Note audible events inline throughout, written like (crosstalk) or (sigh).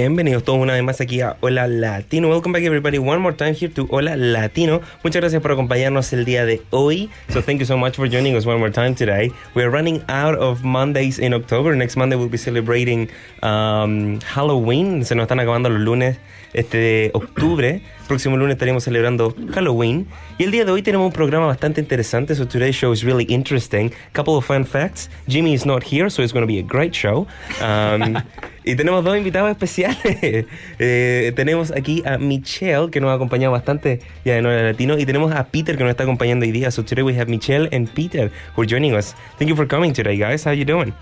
Bienvenidos todos una vez más aquí a Hola Latino. Welcome back everybody one more time here to Hola Latino. Muchas gracias por acompañarnos el día de hoy. So thank you so much for joining us one more time today. We are running out of Mondays in October. Next Monday we'll be celebrating um, Halloween. Se nos están acabando los lunes este de octubre. Próximo lunes estaremos celebrando Halloween. Y el día de hoy tenemos un programa bastante interesante. So today's show is really interesting. Couple of fun facts. Jimmy is not here, so it's going to be a great show. Um, (laughs) y tenemos dos invitados especiales. (laughs) Eh, tenemos aquí a Michelle, que nos ha acompañado bastante ya en Hora Latino, y tenemos a Peter, que nos está acompañando hoy día. So today we have Michelle and Peter who are joining us. Thank you for coming today, guys. How you doing?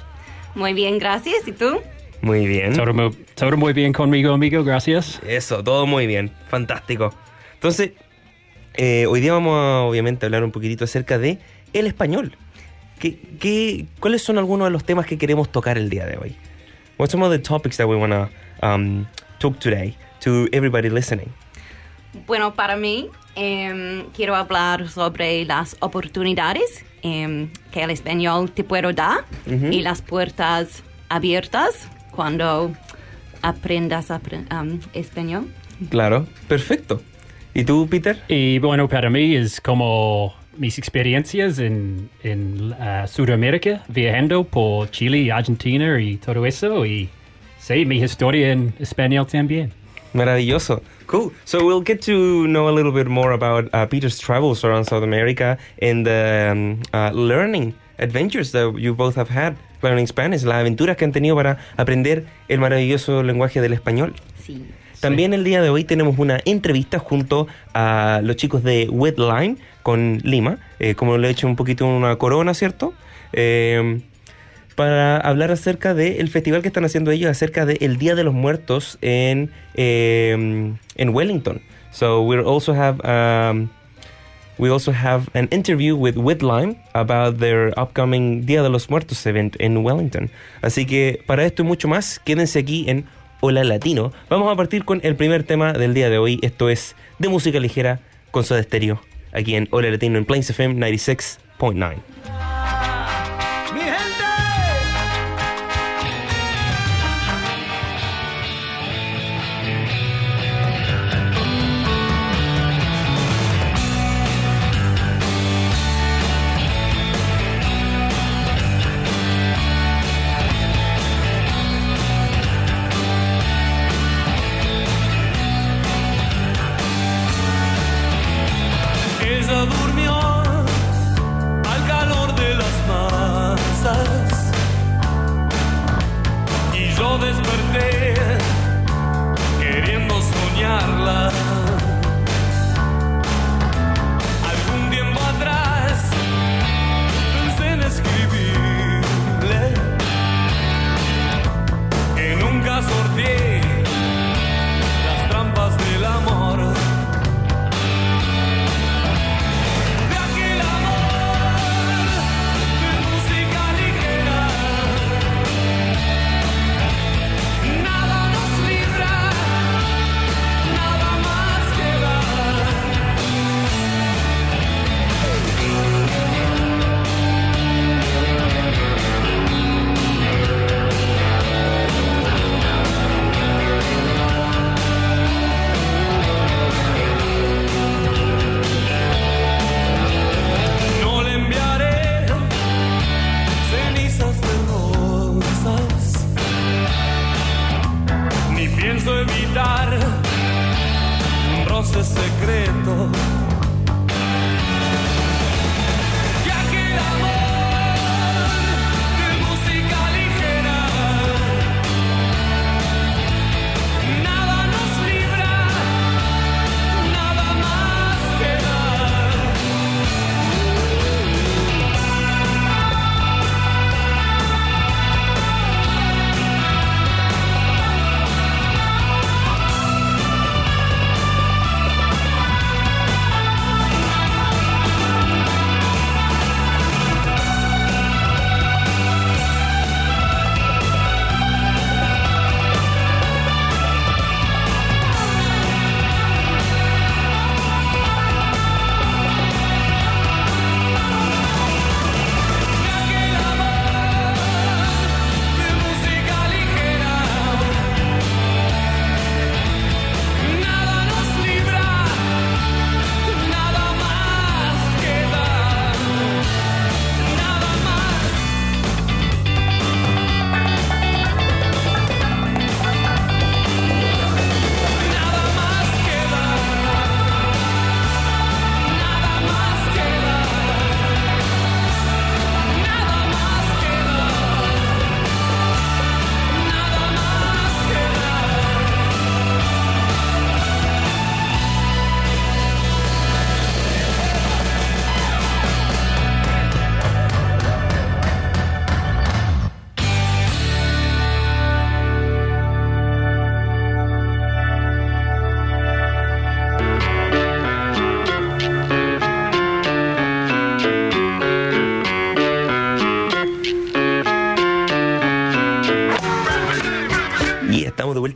Muy bien, gracias. ¿Y tú? Muy bien. Todo, mu- todo muy bien conmigo, amigo, gracias. Eso, todo muy bien. Fantástico. Entonces, eh, hoy día vamos a, obviamente, hablar un poquitito acerca de el español. ¿Qué, qué, ¿Cuáles son algunos de los temas que queremos tocar el día de hoy? What's some of the topics that we want to um, talk today to everybody listening? Bueno, para mí em, quiero hablar sobre las oportunidades em, que el español te puede dar Ujú. y las puertas abiertas cuando aprendas apre- am, español. Claro, perfecto. ¿Y tú, Peter? Y bueno, para mí es como mis experiencias en, en uh, Sudamérica, viajando por Chile, Argentina y todo eso. Y sí, mi historia en español también. Maravilloso. Cool. So we'll get to know a little bit more about uh, Peter's travels around South America and the um, uh, learning adventures that you both have had learning Spanish, las aventuras que han tenido para aprender el maravilloso lenguaje del español. Sí. También el día de hoy tenemos una entrevista junto a los chicos de Wetline con Lima, eh, como le he hecho un poquito una corona, ¿cierto? Eh, para hablar acerca del festival que están haciendo ellos, acerca del Día de los Muertos en, eh, en Wellington. So we also have um, we also have an interview with Wetline about their upcoming Día de los Muertos event en Wellington. Así que para esto y mucho más, quédense aquí en Hola Latino. Vamos a partir con el primer tema del día de hoy. Esto es de música ligera con Soda Stereo, aquí en Hola Latino en Plains FM 96.9.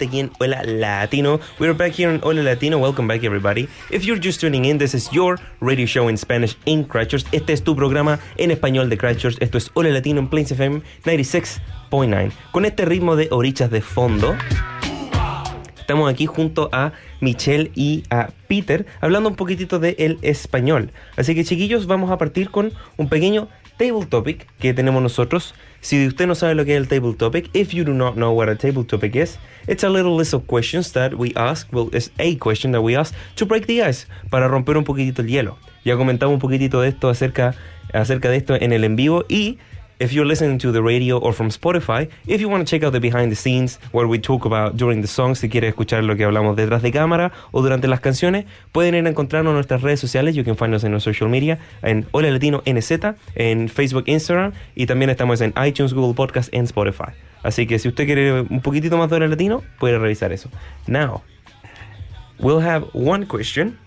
aquí en Hola Latino. We're back here in Hola Latino. Welcome back, everybody. If you're just tuning in, this is your radio show in Spanish in Crutchers. Este es tu programa en español de Crutchers. Esto es Hola Latino en Plains FM 96.9. Con este ritmo de orichas de fondo, estamos aquí junto a Michelle y a Peter hablando un poquitito de el español. Así que chiquillos, vamos a partir con un pequeño table topic que tenemos nosotros. Si usted no sabe lo que es el table topic, if you do not know what a table topic is, it's a little list of questions that we ask, well, it's a question that we ask to break the ice, para romper un poquitito el hielo. Ya comentamos un poquitito de esto acerca, acerca de esto en el en vivo y if you're listening to the radio or from Spotify, if you want to check out the behind the scenes where we talk about during the songs, si quieres escuchar lo que hablamos detrás de cámara o durante las canciones, pueden ir a encontrarnos en nuestras redes sociales. You can find us en nuestro social media, en Hola Latino NZ, en Facebook, Instagram y también estamos en iTunes, Google Podcast and Spotify. Así que si usted quiere un poquitito más de Hola Latino, puede revisar eso. Now, we'll have one question.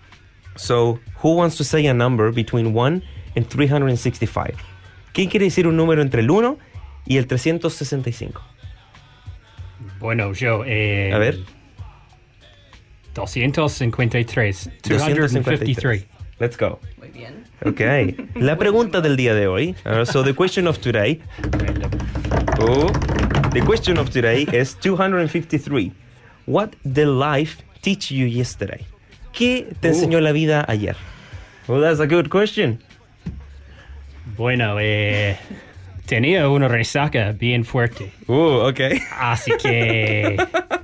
So, who wants to say a number between 1 and 365? ¿Qué quiere decir un número entre el 1 y el 365? Bueno, yo. Eh, A ver. 253. 253. Let's go. Muy bien. Okay. La pregunta del día de hoy. uh, so the question of today. Oh, the question of today is 253. What did life teach you yesterday? ¿Qué te enseñó la vida ayer? Well, that's a good question. Bueno, eh, tenía una resaca bien fuerte. Oh, okay. Así que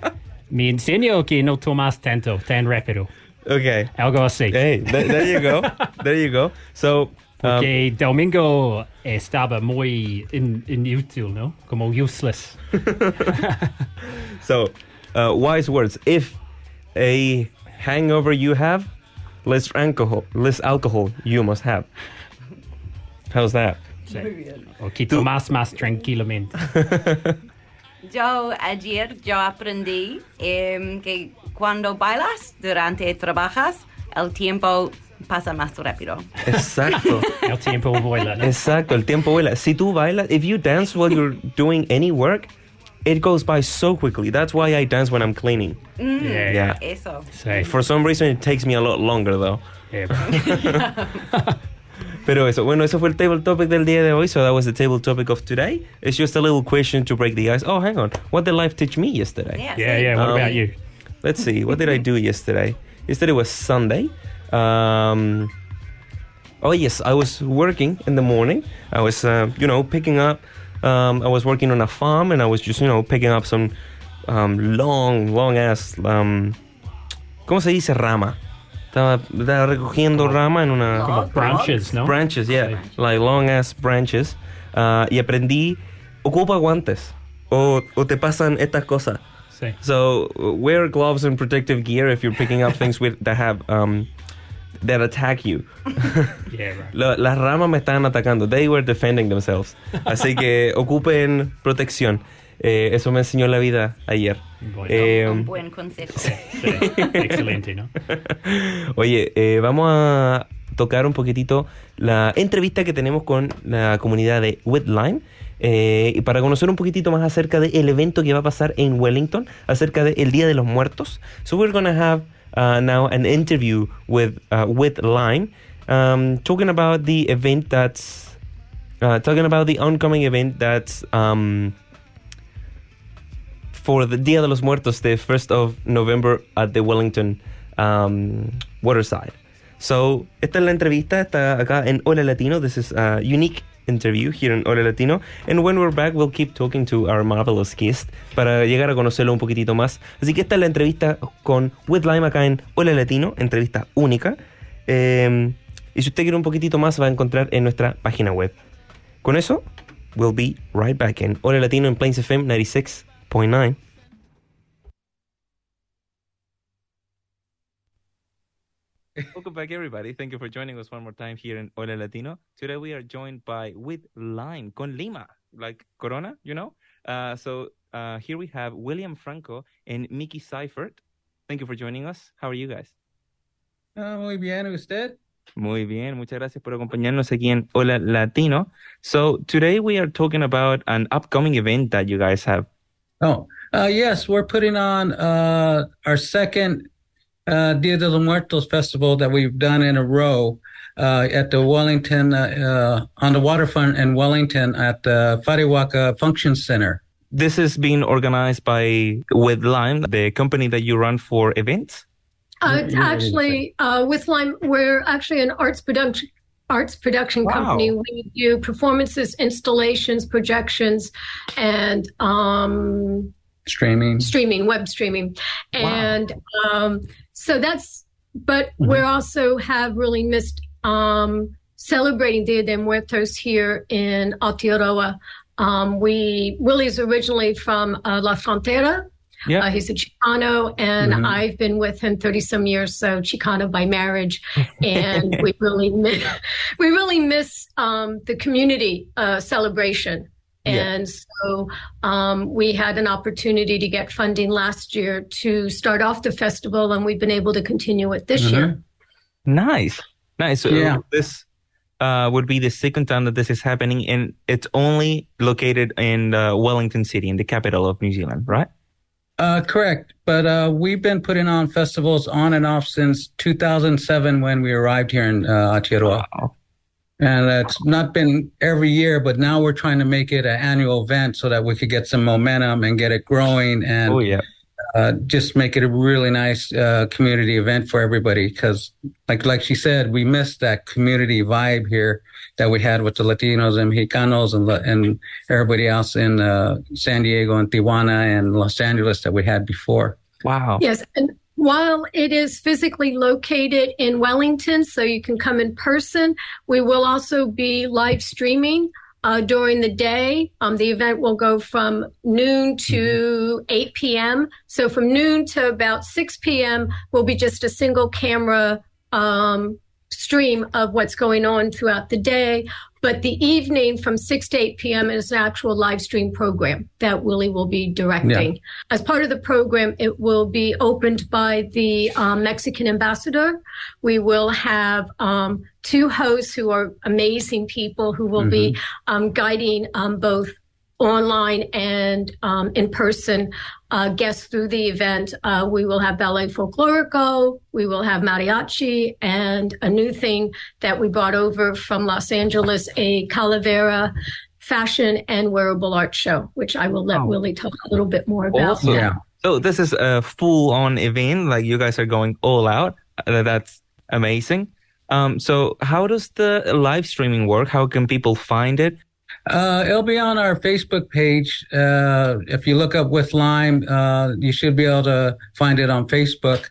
(laughs) me enseño que no tomas tanto, tan rápido. Okay. Algo así. Hey, th- there you go. There you go. So, um, Que domingo estaba muy in- inútil, ¿no? Como useless. (laughs) so uh, wise words. If a hangover you have, less alcohol, less alcohol you must have. How's that? Sí. O que tomas más tranquilamente. (laughs) Yo ayer yo aprendí em, que cuando bailas durante trabajas, el tiempo pasa más rápido. Exacto. (laughs) El tiempo vuela, ¿no? Exacto, el tiempo vuela. Si tú bailas, if you dance while you're doing any work, it goes by so quickly. That's why I dance when I'm cleaning. Yeah, Yeah. Eso. Sí. For some reason, it takes me a lot longer though. Yeah. (laughs) Pero eso, bueno, eso fue el table topic del día de hoy. So that was the table topic of today. It's just a little question to break the ice. Oh, hang on. What did life teach me yesterday? Yeah, Yeah, yeah. What Um, about you? Let's see. What did I do yesterday? Yesterday was Sunday. Um, oh yes, I was working in the morning. I was, uh, you know, picking up. Um, I was working on a farm, and I was just, you know, picking up some um, long, long ass. Um, ¿Cómo se dice rama? Estaba, estaba recogiendo rama en una Como Branches, ¿no? branches, yeah, Sí. like long ass branches. Uh, y aprendí, ocupa guantes o, o te pasan estas cosas. Sí. So wear gloves and protective gear if you're picking up things with that have um, that attack you. (laughs) Yeah, right. La- las ramas me estaban atacando. They were defending themselves. Así que ocupen protección. Eh, eso me enseñó la vida ayer. Bueno. Eh, Un buen consejo. Sí. Excelente, ¿no? (laughs) Oye, eh, vamos a tocar un poquitito la entrevista que tenemos con la comunidad de Wetline. eh, y para conocer un poquitito más acerca del evento que va a pasar en Wellington, acerca del Día de los Muertos. So we're gonna have uh, now an interview with uh, Wetline, um, talking about the event that's uh, talking about the oncoming event that's um, for the Dia de los Muertos, the 1st of November at the Wellington um, Waterside. So, esta es la entrevista, está acá en Hola Latino. This is a unique interview here in Hola Latino. And when we're back, we'll keep talking to our marvelous guest para llegar a conocerlo un poquitito más. Así que esta es la entrevista con With Lime acá en Hola Latino, entrevista única. Eh, y si usted quiere un poquitito más, va a encontrar en nuestra página web. Con eso, we'll be right back en Hola Latino en Plains FM 96.9. Welcome back, everybody. Thank you for joining us one more time here in Hola Latino. Today we are joined by with Lime, con Lima, like Corona, you know. Uh, so uh, here we have William Franco and Mickey Seifert. Thank you for joining us. How are you guys? Ah, muy bien, ¿usted? Muy bien, muchas gracias por acompañarnos aquí en Hola Latino. So today we are talking about an upcoming event that you guys have. Oh, uh, yes, we're putting on uh, our second uh, Dia de los Muertos festival that we've done in a row uh, at the Wellington, uh, uh, on the waterfront in Wellington at the Fariwaka Function Center. This is being organized by With Lime, the company that you run for events. Uh, actually, uh, with Lime, we're actually an arts production arts production Wow. company. We do performances, installations, projections, and um, Streaming. streaming, web streaming, and um, so that's. But we also have really missed um, celebrating Dia de Muertos here in Aotearoa. Um, we Willie's originally from uh, La Frontera. Yeah. Uh, he's a Chicano, and Mhm. I've been with him thirty some years, so Chicano by marriage, and (laughs) we really miss, (laughs) we really miss um, the community uh, celebration. Yeah. And so um, we had an opportunity to get funding last year to start off the festival, and we've been able to continue it this year. Nice, nice. So Yeah. this uh, would be the second time that this is happening, and it's only located in uh, Wellington City, in the capital of New Zealand, right? Uh, correct. But uh, we've been putting on festivals on and off since 2007 when we arrived here in uh, Aotearoa. Wow. And it's not been every year, but now we're trying to make it an annual event so that we could get some momentum and get it growing and Oh yeah. Uh, just make it a really nice uh, community event for everybody. Because, like like she said, we missed that community vibe here that we had with the Latinos and Mexicanos and and everybody else in uh, San Diego and Tijuana and Los Angeles that we had before. Wow. Yes, and while it is physically located in Wellington, so you can come in person, we will also be live streaming uh, during the day. Um, the event will go from noon to 8 p.m. So from noon to about 6 p.m. will be just a single camera um, stream of what's going on throughout the day. But the evening from 6 to 8 p.m. is an actual live stream program that Willie will be directing. As part of the program, it will be opened by the um, Mexican ambassador. We will have um, two hosts who are amazing people who will be um, guiding um, both online and um, in person uh, guests through the event. Uh, we will have ballet folklorico, we will have mariachi, and a new thing that we brought over from Los Angeles, a calavera fashion and wearable art show, which I will let Oh. Willie talk a little bit more about. Awesome. Yeah. So this is a full-on event. Like you guys are going all out. Uh, that's amazing. Um, so how does the live streaming work? How can people find it? Uh, it'll be on our Facebook page. Uh, if you look up with Lime, uh, you should be able to find it on Facebook.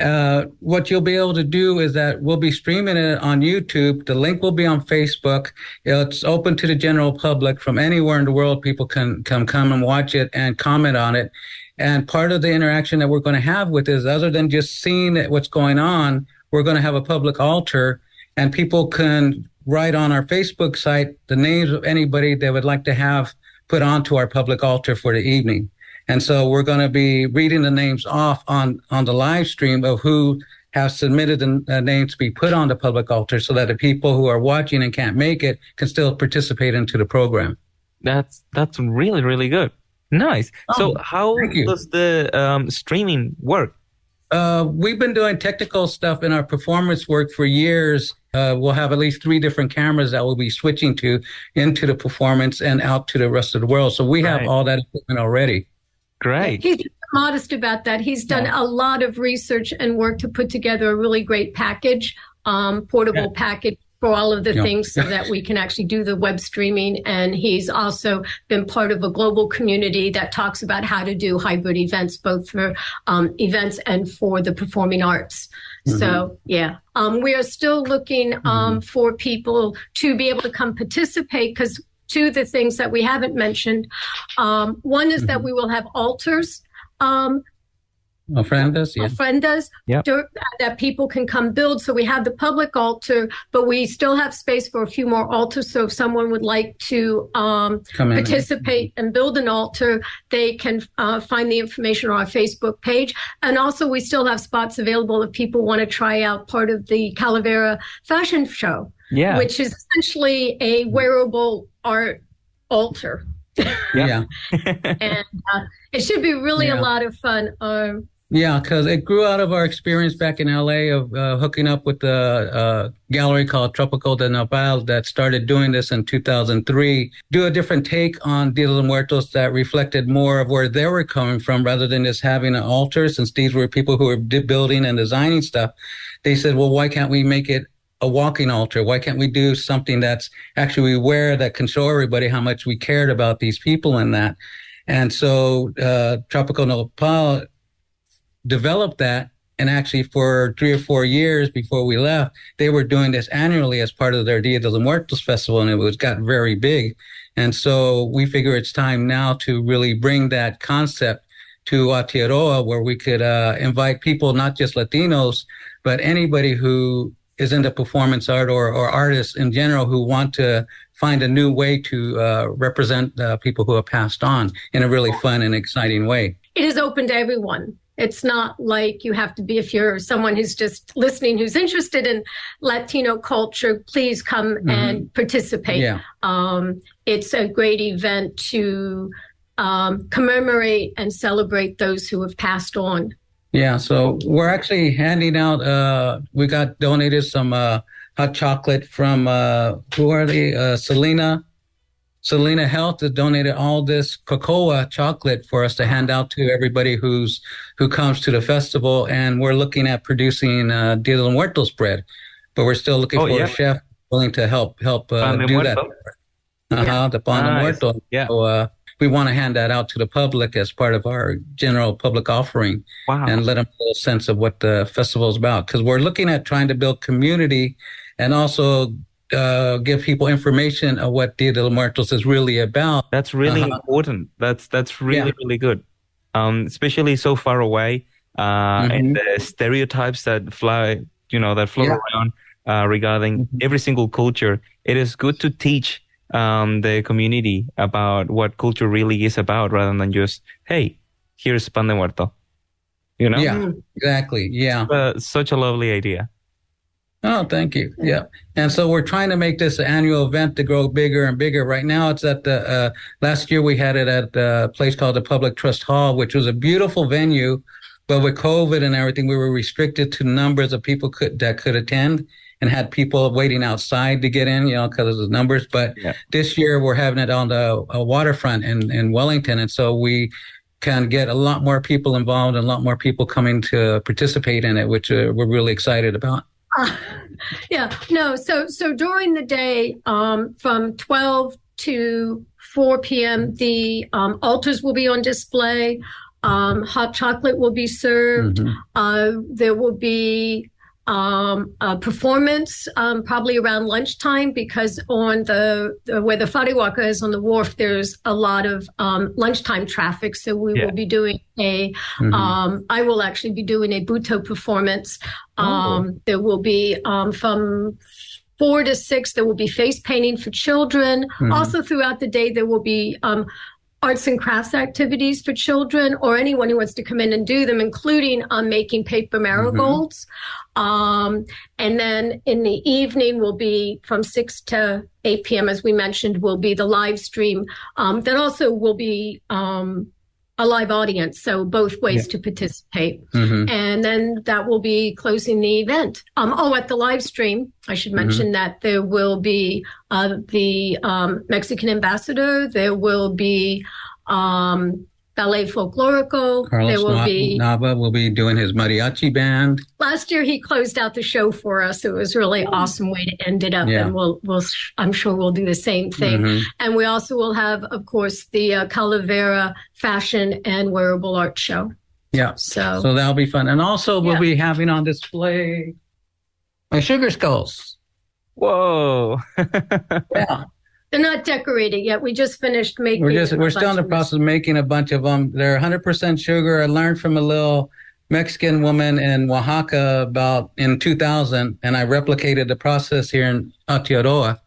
Uh, what you'll be able to do is that we'll be streaming it on YouTube. The link will be on Facebook. It's open to the general public from anywhere in the world. People can come come and watch it and comment on it. And part of the interaction that we're going to have with is other than just seeing what's going on, we're going to have a public altar and people can write on our Facebook site the names of anybody they would like to have put onto our public altar for the evening. And so we're going to be reading the names off on, on the live stream of who have submitted the uh, names to be put on the public altar so that the people who are watching and can't make it can still participate into the program. That's that's really really good. Nice. so Oh, how does the um, streaming work? Uh, we've been doing technical stuff in our performance work for years. Uh, we'll have at least three different cameras that we'll be switching to into the performance and out to the rest of the world. So we have all that equipment already. Great. He's modest about that. He's done a lot of research and work to put together a really great package, um, portable package for all of the Yeah. things so that we can actually do the web streaming. And he's also been part of a global community that talks about how to do hybrid events, both for um, events and for the performing arts. So, yeah, um, we are still looking um, for people to be able to come participate because two of the things that we haven't mentioned um, one is that we will have altars um, Ofrendas, yeah. ofrendas Yep. dur- that people can come build. So we have the public altar, but we still have space for a few more altars. So if someone would like to um, Come participate and build an altar, they can uh, find the information on our Facebook page. And also, we still have spots available if people want to try out part of the Calavera fashion show, Yeah. which is essentially a wearable art altar. Yeah. (laughs) and uh, it should be really Yeah. a lot of fun. Um, Yeah, because it grew out of our experience back in LA of uh, hooking up with the uh, gallery called Tropical de Nopal that started doing this in 2003. Do a different take on Dia de Muertos that reflected more of where they were coming from rather than just having an altar. Since these were people who were di- building and designing stuff, they said, well, why can't we make it a walking altar? Why can't we do something that's actually we wear that can show everybody how much we cared about these people and that? And so uh, Tropical Nopal developed that. And actually for three or four years before we left they were doing this annually as part of their dia de los muertos festival and it was got very big. And so we figure it's time now to really bring that concept to Aotearoa where we could uh, invite people not just latinos but anybody who is into performance art or, or artists in general who want to find a new way to uh, represent uh, people who have passed on in a really fun and exciting way. It is open to everyone. It's not like you have to be, if you're someone who's just listening, who's interested in Latino culture, please come and participate. yeah Um, it's a great event to um, commemorate and celebrate those who have passed on. Yeah, so we're actually handing out. Uh, we got donated some uh, hot chocolate from uh, who are they? Uh, Selena, Selena Health has donated all this cocoa chocolate for us to hand out to everybody who's who comes to the festival, and we're looking at producing uh, Dia de los Muertos bread, but we're still looking Oh, for yeah. a chef willing to help help uh, do that. Uh-huh, the pan de Nice. muerto. Yeah. So, uh, we want to hand that out to the public as part of our general public offering Wow. and let them get a sense of what the festival is about. Because we're looking at trying to build community and also uh, give people information of what Dia de los Muertos is really about. That's really Uh-huh. important. That's that's really Yeah. really good. Um, especially so far away, uh, and the stereotypes that fly, you know, that float Yeah. around uh, regarding every single culture. It is good to teach um, the community about what culture really is about, rather than just, hey, here's pan de muerto. You know, Yeah, exactly. Yeah. Such a lovely idea. Oh, thank you. Yeah. And so we're trying to make this annual event to grow bigger and bigger. Right now, it's at the, uh, last year we had it at a place called the Public Trust Hall, which was a beautiful venue. But with COVID and everything, we were restricted to numbers of people could, that could attend and had people waiting outside to get in, you know, because of the numbers. But Yeah. this year we're having it on the uh, waterfront in, in Wellington. And so we can get a lot more people involved and a lot more people coming to participate in it, which uh, we're really excited about. Uh, yeah, no. So so during the day, um, from twelve to four p.m., the um, altars will be on display. Um, hot chocolate will be served. Mhm. Uh, there will be um, a performance um, probably around lunchtime because on the, the where the Fariwaka is on the wharf, there's a lot of um, lunchtime traffic. So we Yeah. will be doing a Mhm. um, I will actually be doing a Buto performance. Um, There will be um, from four to six, there will be face painting for children. Mhm. Also, throughout the day, there will be um, arts and crafts activities for children or anyone who wants to come in and do them, including um, making paper marigolds. Um, and then in the evening will be from 6 to 8 p.m., as we mentioned, will be the live stream. Um, that also will be um, a live audience, so both ways to participate. Mhm. And then that will be closing the event. Um, oh, at the live stream, I should mention that there will be uh, the um, Mexican ambassador, there will be um, Ballet Folklorico, Carlos there will Na- be Nava will be doing his mariachi band. last year he closed out the show for us. It was a really awesome way to end it up, Yeah. and we'll we'll I'm sure we'll do the same thing. Mhm. And we also will have, of course, the uh, Calavera fashion and wearable art show. Yeah. So, So that'll be fun. And also we'll Yeah. be having on display my sugar skulls. Whoa. (laughs) Yeah. They're not decorated yet. We just finished making. We're just we're still in the process of making a bunch of them. They're 100% sugar. I learned from a little Mexican woman in Oaxaca about in 2000, and I replicated the process here in Aotearoa.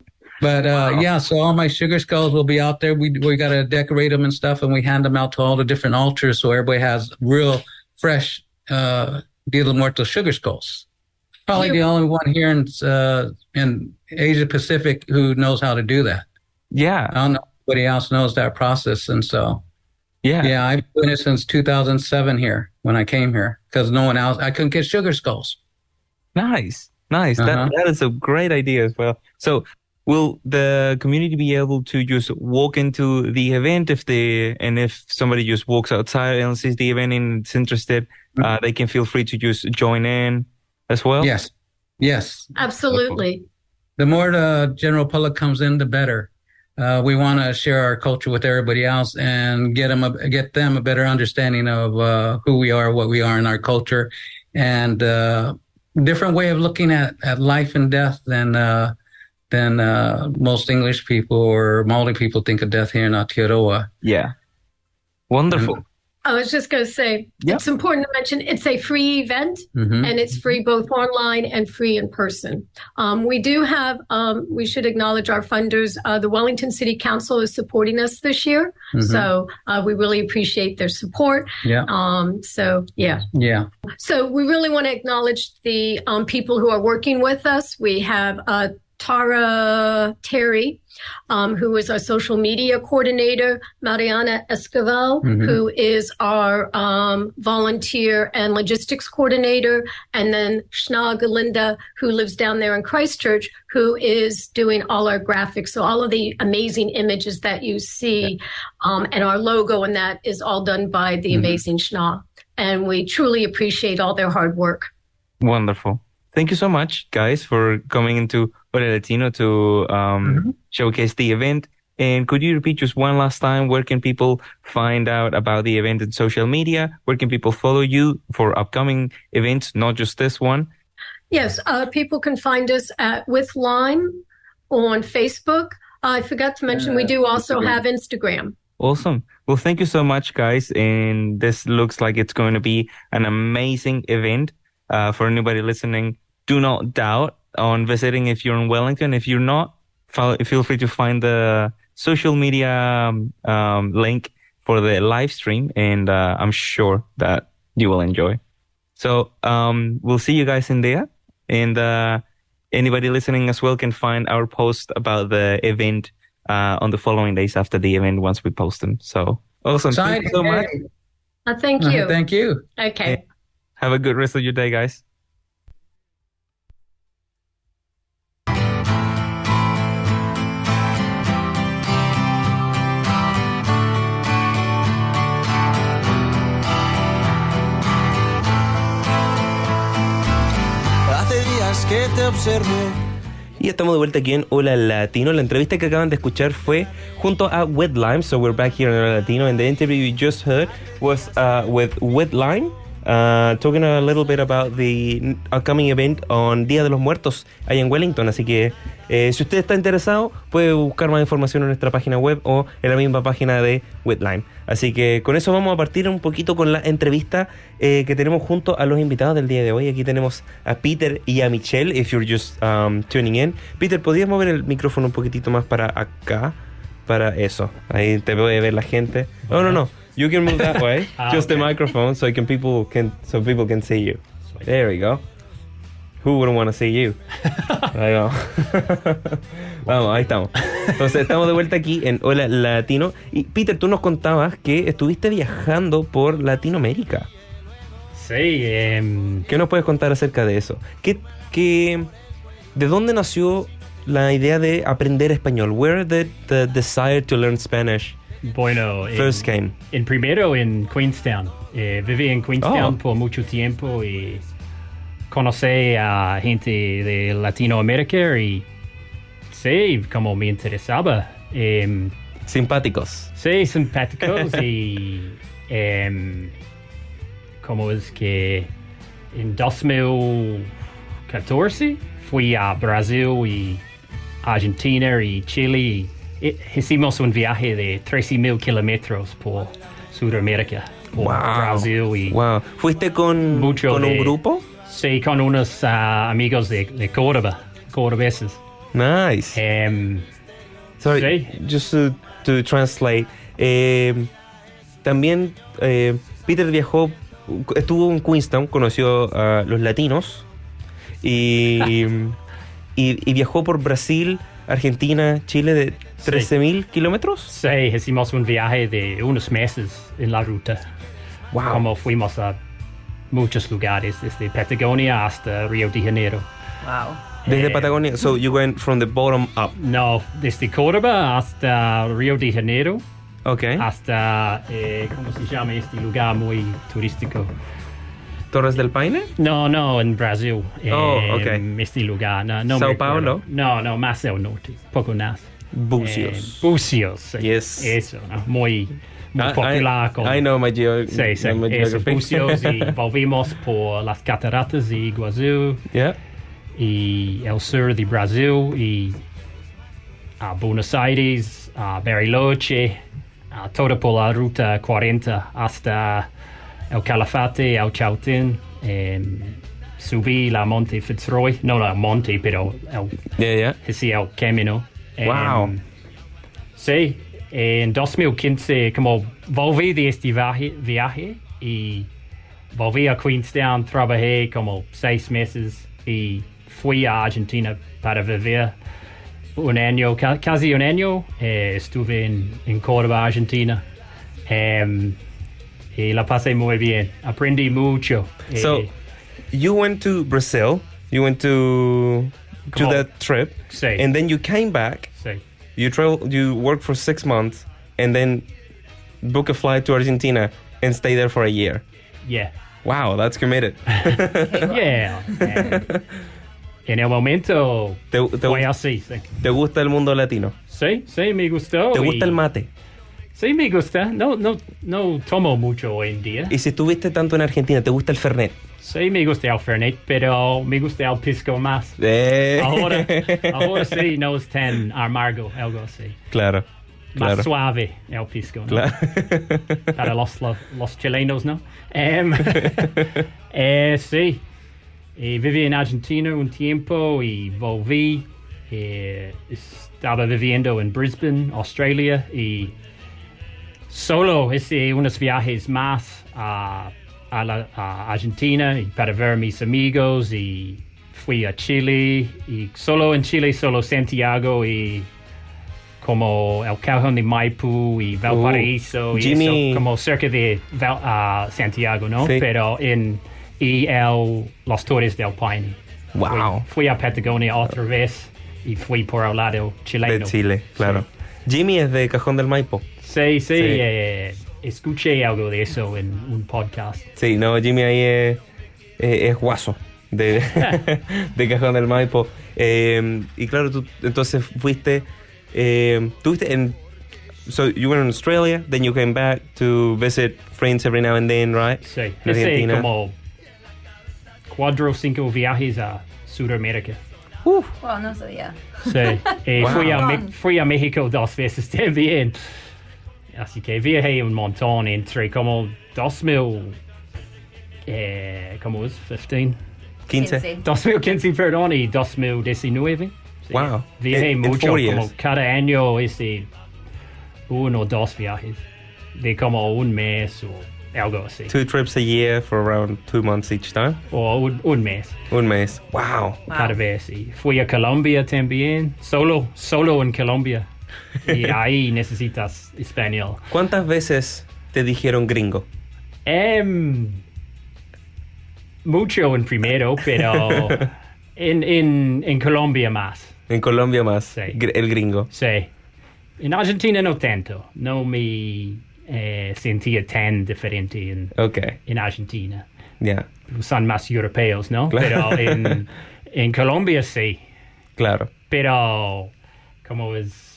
But uh, yeah, so all my sugar skulls will be out there. We we got to decorate them and stuff, and we hand them out to all the different altars so everybody has real fresh uh, Dia de Muertos sugar skulls. Probably the only one here in uh, in Asia Pacific who knows how to do that. Yeah. I don't know if anybody else knows that process, and so Yeah. yeah, I've been doing it since 2007 here when I came here because no one else I couldn't get sugar skulls. Nice, nice. Uh-huh. That that is a great idea as well. So, will the community be able to just walk into the event if they and if somebody just walks outside and sees the event and is interested, uh, they can feel free to just join in as well. Yes, yes. Absolutely. The more the general public comes in, the better. Uh, we want to share our culture with everybody else and get them a, get them a better understanding of uh, who we are, what we are in our culture, and uh, different way of looking at, at life and death than uh, than uh, most English people or Maori people think of death here in Aotearoa. Yeah. Wonderful. I was just going to say Yeah. it's important to mention it's a free event Mhm. and it's free both online and free in person. Um, we do have, um, we should acknowledge our funders. Uh, the Wellington City Council is supporting us this year. So uh, we really appreciate their support. Yeah, Um, so, yeah. yeah. So we really want to acknowledge the um, people who are working with us. We have uh, Tara Terry, um, who is our social media coordinator, Mariana Escoval, Mhm. who is our um, volunteer and logistics coordinator, and then Shna Galinda, who lives down there in Christchurch, who is doing all our graphics. So all of the amazing images that you see um, and our logo and that is all done by the amazing Shna. And we truly appreciate all their hard work. Wonderful. Thank you so much, guys, for coming into Ore Latino to um, showcase the event. And could you repeat just one last time? Where can people find out about the event in social media? Where can people follow you for upcoming events, not just this one? Yes, uh, people can find us at With Lime on Facebook. I forgot to mention we do also Instagram. have Instagram. Awesome. Well, thank you so much, guys. And this looks like it's going to be an amazing event. Uh, for anybody listening, do not doubt on visiting if you're in Wellington. If you're not, feel free to find the social media um, um, link for the live stream, and uh, I'm sure that you will enjoy. So um, we'll see you guys in there. And uh, anybody listening as well can find our post about the event uh, on the following days after the event once we post them. So awesome. Thank you so much. Uh, thank you. Thank you. okay. Have a good rest of your day, guys. Hace días que te observo. Y estamos de vuelta aquí en Hola Latino. La entrevista que acaban de escuchar fue junto a Wet Lime. So we're back here in Hola Latino. And the interview you just heard was uh, with Wet Lime, uh, talking a little bit about the upcoming event on Día de los Muertos ahí en Wellington. Así que eh, si usted está interesado, puede buscar más información en nuestra página web o en la misma página de Wet Lime. Así que con eso vamos a partir un poquito con la entrevista eh, que tenemos junto a los invitados del día de hoy. Aquí tenemos a Peter y a Michelle, if you're just um, tuning in. Peter, ¿podrías mover el micrófono un poquitito más para acá? Para eso. Ahí te puede ver la gente. No, no, no. You can move that way. (laughs) Ah, just the okay. microphone so can people can so people can see you. There we go. Who wouldn't want to see you? (laughs) Ahí vamos. (laughs) vamos, ahí estamos. Entonces, estamos de vuelta aquí en Hola Latino. Y Peter, tú nos contabas que estuviste viajando por Latinoamérica. Sí, em, ¿Qué nos puedes contar acerca de eso? ¿Qué, qué, ¿De dónde nació la idea de aprender español? Where did the desire to learn Spanish bueno, en, first came? en primero en Queenstown. Eh, viví en Queenstown Oh. por mucho tiempo y conocí a gente de Latinoamérica y sí, como me interesaba. Em, Simpáticos. Sí, simpáticos y (laughs) em, como es que en 2014 fui a Brasil y Argentina y Chile y hicimos un viaje de 13 mil kilómetros por Sudamérica. por Wow. Brasil y Wow. ¿Fuiste con, Mucho con un grupo? sí, con unos ah, amigos de, de Córdoba, cordobeses. Nice. Em, Sorry, sí. just to, to translate. eh, también eh, Peter viajó, estuvo en Queenstown, conoció a los latinos y, (laughs) y, y viajó por Brasil, Argentina, Chile de 13.000 kilómetros. sí, hicimos un viaje de unos meses en la ruta. Wow. Como fuimos a muchos lugares, desde Patagonia hasta Río de Janeiro. Wow. Desde Eh, Patagonia, so you went from the bottom up. No, desde Córdoba hasta Río de Janeiro, Okay. hasta, eh, ¿cómo se llama este lugar muy turístico? Torres del Paine. No, no, en Brasil. Oh, eh, ok. Este lugar, no, no Sao. Paulo? No, no, más al norte, poco más. Bucios. Eh, Bucios. Yes. Eso, ¿no? Muy, muy I- popular. I, con- I know my, geo Sí, sí, my eso, geography. Bucios y (laughs) volvimos por las cataratas de Iguazú yeah. y el sur de Brasil y a Buenos Aires, a Bariloche, a toda por la ruta 40 hasta el Calafate, el Chautín, em, subí la Monte Fitzroy, no la Monte, pero el, Yeah, yeah. el camino. Wow. Em, sí, en 2015 como volví de este viaje, viaje y volví a Queenstown, trabajé como seis meses y fui a Argentina para vivir un año, ca- casi un año. eh, estuve en, en Córdoba, Argentina. Em, y la pasé muy bien. Aprendí mucho. Eh, So, you went to Brazil. You went to to that trip, Sí. and then you came back. sí. You travel. You worked for six months, and then book a flight to Argentina and stay there for a year. Yeah. Wow, that's committed. (laughs) Yeah. eh, en el momento ¿Te, te, fue así, sí. te gusta el mundo latino? Sí, sí, me gustó. ¿Te gusta el mate? Sí, me gusta. No, no, no tomo mucho hoy en día. Y si estuviste tanto en Argentina, ¿te gusta el Fernet? Sí, me gusta el Fernet, pero me gusta el pisco más. Eh. Ahora, (laughs) ahora sí, no es tan amargo, algo así. Claro. Más Claro. suave el pisco, ¿no? Claro. (laughs) Para los, los, los chilenos, ¿no? Em, (laughs) eh, sí. Y viví en Argentina un tiempo y volví. Eh, estaba viviendo en Brisbane, Australia, y solo hice unos viajes más a, a, la, a Argentina y para ver a mis amigos y fui a Chile y solo en Chile, solo Santiago y como el Cajón de Maipú y Valparaíso y Jimmy- eso, como cerca de Val- ah, Santiago, ¿no? Sí. Pero en y el, los Torres del Paine. Wow. Fui, fui a Patagonia otra vez y fui por el lado chileno. De Chile, claro. Jimmy es de Cajón del Maipo. Sí, sí, Sí. eh, escuché algo de eso en un podcast. Sí, no, Jimmy ahí es, es- es guaso de, (laughs) de Cajón del Maipo. Eh, y claro, tú entonces fuiste, eh, tuviste en, so you were in Australia, then you came back to visit friends every now and then, right? Sí, hice como cuatro o cinco viajes a Sudamérica. Wow, no sabía. Sí, y Wow. fui, a, fui a México dos veces (laughs) también. Así que viajé un montón entre como 2000, eh, ¿cómo es? 15. 15. 2015, perdón, y 2019. Sí. Wow. Viajé In- in mucho, four como years. cada año hice uno o dos viajes de como un mes o algo así. Two trips a year for around two months each time. O un, un mes Un mes. Wow. cada vez. Y fui a Colombia también, solo, solo en Colombia. Y (laughs) ahí necesitas español. ¿Cuántas veces te dijeron gringo? Em, mucho en primero, pero (laughs) en, en, en Colombia más. En Colombia más. Sí. El gringo. Sí. En Argentina no tanto. No me eh, sentía tan diferente en, Ok. en Argentina. Ya. Son más europeos, ¿no? Claro. Pero en, (laughs) en Colombia sí. Claro. Pero como es...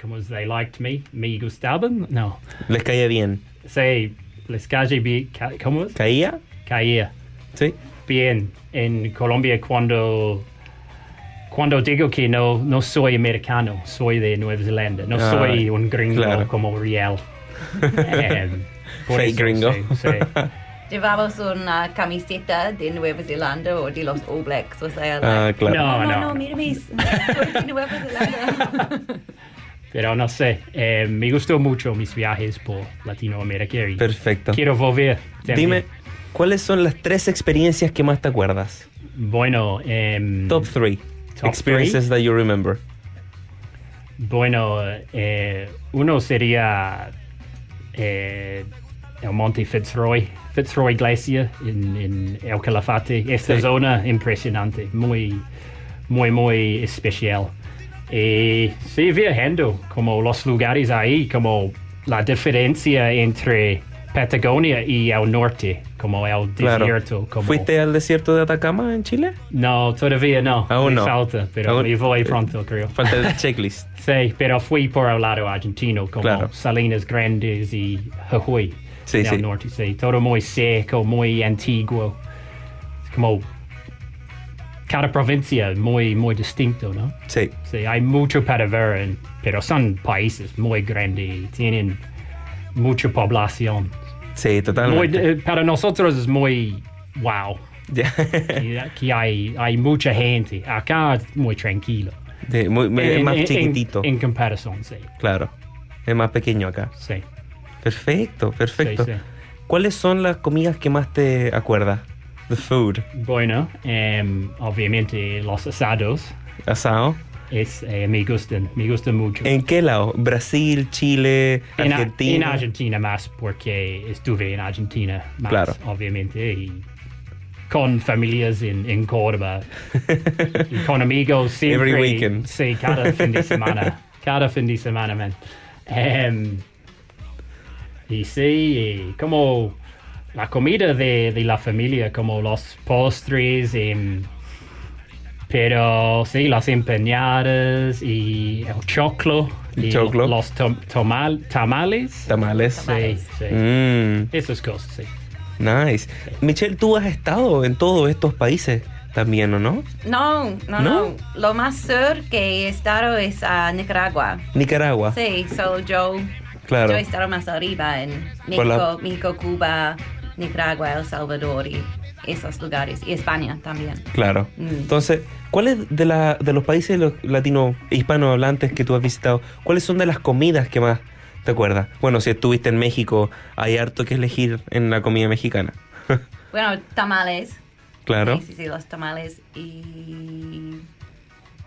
como es they liked me, me gustaban, no. Les caía bien. Sí, les calle bien, ¿cómo es? ¿Caía? Caía Sí. bien en Colombia cuando cuando digo que no, no soy americano, soy de Nueva Zelanda, no Ah, soy un gringo claro. como real. (laughs) Em, Fake eso, gringo. sí, sí. (laughs) Llevamos una camiseta de Nueva Zelanda o de los All Blacks, o sea, Ah, like, claro. No, no, no. no, mira mis, de Nueva Zelanda. (laughs) Pero no sé, eh, me gustó mucho mis viajes por Latinoamérica y Perfecto. quiero volver. también. Dime, ¿cuáles son las tres experiencias que más te acuerdas? Bueno, em, Top three Top experiences that you remember. bueno, eh, uno sería eh, el Monte Fitzroy, Fitzroy Glacier en, en El Calafate. Esta Sí. zona impresionante, muy, muy, muy especial. Y sí, viajando, como los lugares ahí, como la diferencia entre Patagonia y el norte, como el Claro. desierto. Como, ¿Fuiste al desierto de Atacama en Chile? No, todavía no. Aún me no. falta, pero Aún- me voy pronto, creo. Falta el (laughs) checklist. Sí, pero fui por el lado argentino, como Claro. Salinas Grandes y Jujuy. Sí, sí. norte, sí. Todo muy seco, muy antiguo. Como cada provincia muy, muy distinto, ¿no? Sí, Sí, hay mucho para ver, en- pero son países muy grandes y tienen mucha población. sí, Muy, totalmente. eh, para nosotros es muy wow. Aquí hay, hay mucha gente. Acá es muy tranquilo. Sí, muy- muy- es más en- chiquitito. En, comparación, sí. Claro. Es más pequeño acá. Sí. Perfecto, perfecto. Sí, sí. ¿Cuáles son las comidas que más te acuerdas? The food. Bueno, em, obviamente los asados Asado. es, eh, me gustan, me gustan mucho. ¿En qué lado? ¿Brasil, Chile, Argentina? en Argentina más porque estuve en Argentina más, Claro. obviamente, y con familias en, en Córdoba (laughs) y con amigos siempre. Every weekend. Sí, cada fin de semana, (laughs) cada fin de semana, man. Em, y sí, y como la comida de, de la familia, como los postres, em, pero sí, las empanadas y el choclo. El y choclo. Los tomal- tamales. Tamales. Sí, sí. Mm, Esas cosas, sí. nice. Michelle, tú has estado en todos estos países también, ¿o no? No, no, ¿No? no, Lo más sur que he estado es a Nicaragua. Nicaragua. Sí, so yo, Claro. yo he estado más arriba en Por la- México, México, Cuba, Nicaragua, El Salvador y esos lugares. Y España también. Claro. Mm. Entonces, ¿cuáles de, la, de los países latino hispanohablantes que tú has visitado, cuáles son de las comidas que más te acuerdas? Bueno, si estuviste en México, hay harto que elegir en la comida mexicana. (laughs) Bueno, tamales. claro. Sí, sí, sí, los tamales. Y